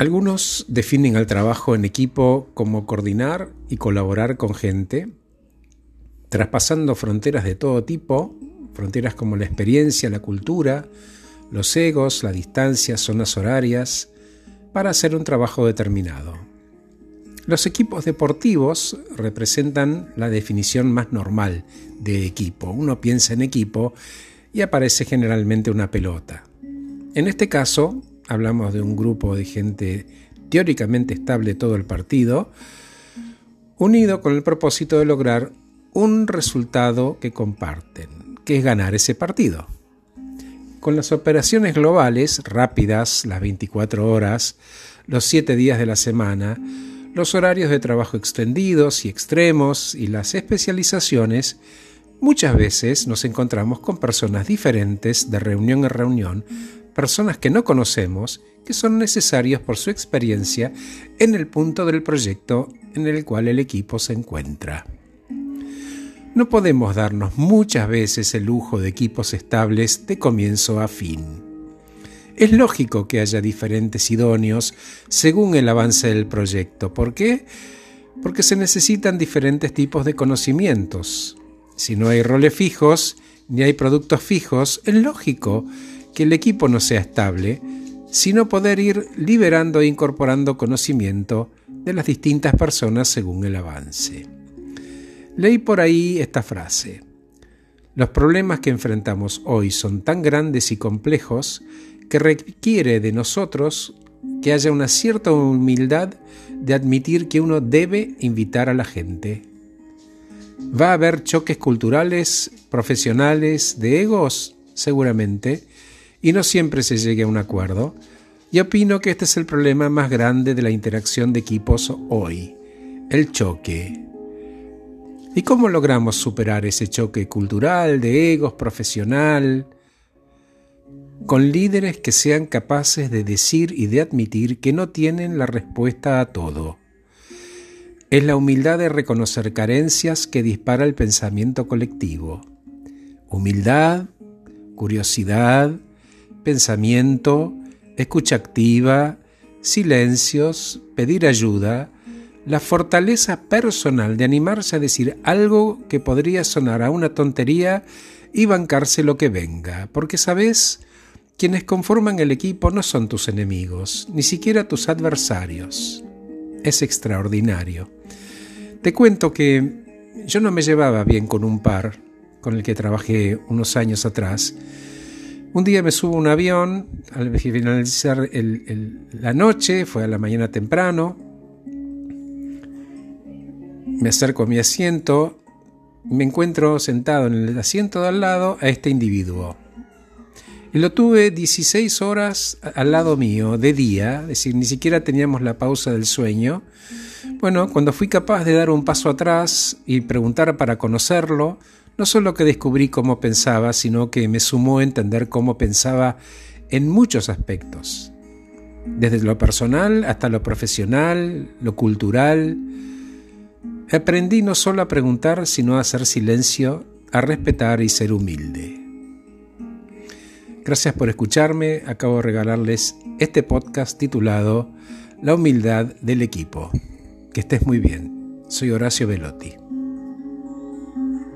Algunos definen al trabajo en equipo como coordinar y colaborar con gente, traspasando fronteras de todo tipo, fronteras como la experiencia, la cultura, los egos, la distancia, zonas horarias, para hacer un trabajo determinado. Los equipos deportivos representan la definición más normal de equipo. Uno piensa en equipo y aparece generalmente una pelota. En este caso, hablamos de un grupo de gente teóricamente estable todo el partido, unido con el propósito de lograr un resultado que comparten, que es ganar ese partido. Con las operaciones globales, rápidas, las 24 horas, los 7 días de la semana, los horarios de trabajo extendidos y extremos y las especializaciones, muchas veces nos encontramos con personas diferentes de reunión en reunión personas que no conocemos, que son necesarios por su experiencia en el punto del proyecto en el cual el equipo se encuentra. No podemos darnos muchas veces el lujo de equipos estables de comienzo a fin. Es lógico que haya diferentes idóneos según el avance del proyecto. ¿Por qué? Porque se necesitan diferentes tipos de conocimientos. Si no hay roles fijos, ni hay productos fijos, es lógico que el equipo no sea estable, sino poder ir liberando e incorporando conocimiento de las distintas personas según el avance. Leí por ahí esta frase. Los problemas que enfrentamos hoy son tan grandes y complejos que requiere de nosotros que haya una cierta humildad de admitir que uno debe invitar a la gente. ¿Va a haber choques culturales, profesionales, de egos? Seguramente, y no siempre se llegue a un acuerdo, y opino que este es el problema más grande de la interacción de equipos hoy, el choque. ¿Y cómo logramos superar ese choque cultural, de egos, profesional? Con líderes que sean capaces de decir y de admitir que no tienen la respuesta a todo. Es la humildad de reconocer carencias que dispara el pensamiento colectivo. Humildad, curiosidad, pensamiento, escucha activa, silencios, pedir ayuda, la fortaleza personal de animarse a decir algo que podría sonar a una tontería y bancarse lo que venga, porque sabes, quienes conforman el equipo no son tus enemigos, ni siquiera tus adversarios. Es extraordinario. Te cuento que yo no me llevaba bien con un par con el que trabajé unos años atrás, un día me subo a un avión, al finalizar la noche, fue a la mañana temprano, me acerco a mi asiento, me encuentro sentado en el asiento de al lado a este individuo. Y lo tuve 16 horas al lado mío, de día, es decir, ni siquiera teníamos la pausa del sueño. Bueno, cuando fui capaz de dar un paso atrás y preguntar para conocerlo, no solo que descubrí cómo pensaba, sino que me sumó a entender cómo pensaba en muchos aspectos, desde lo personal hasta lo profesional, lo cultural. Aprendí no solo a preguntar, sino a hacer silencio, a respetar y ser humilde. Gracias por escucharme. Acabo de regalarles este podcast titulado La humildad del equipo. Que estés muy bien. Soy Horacio Velotti.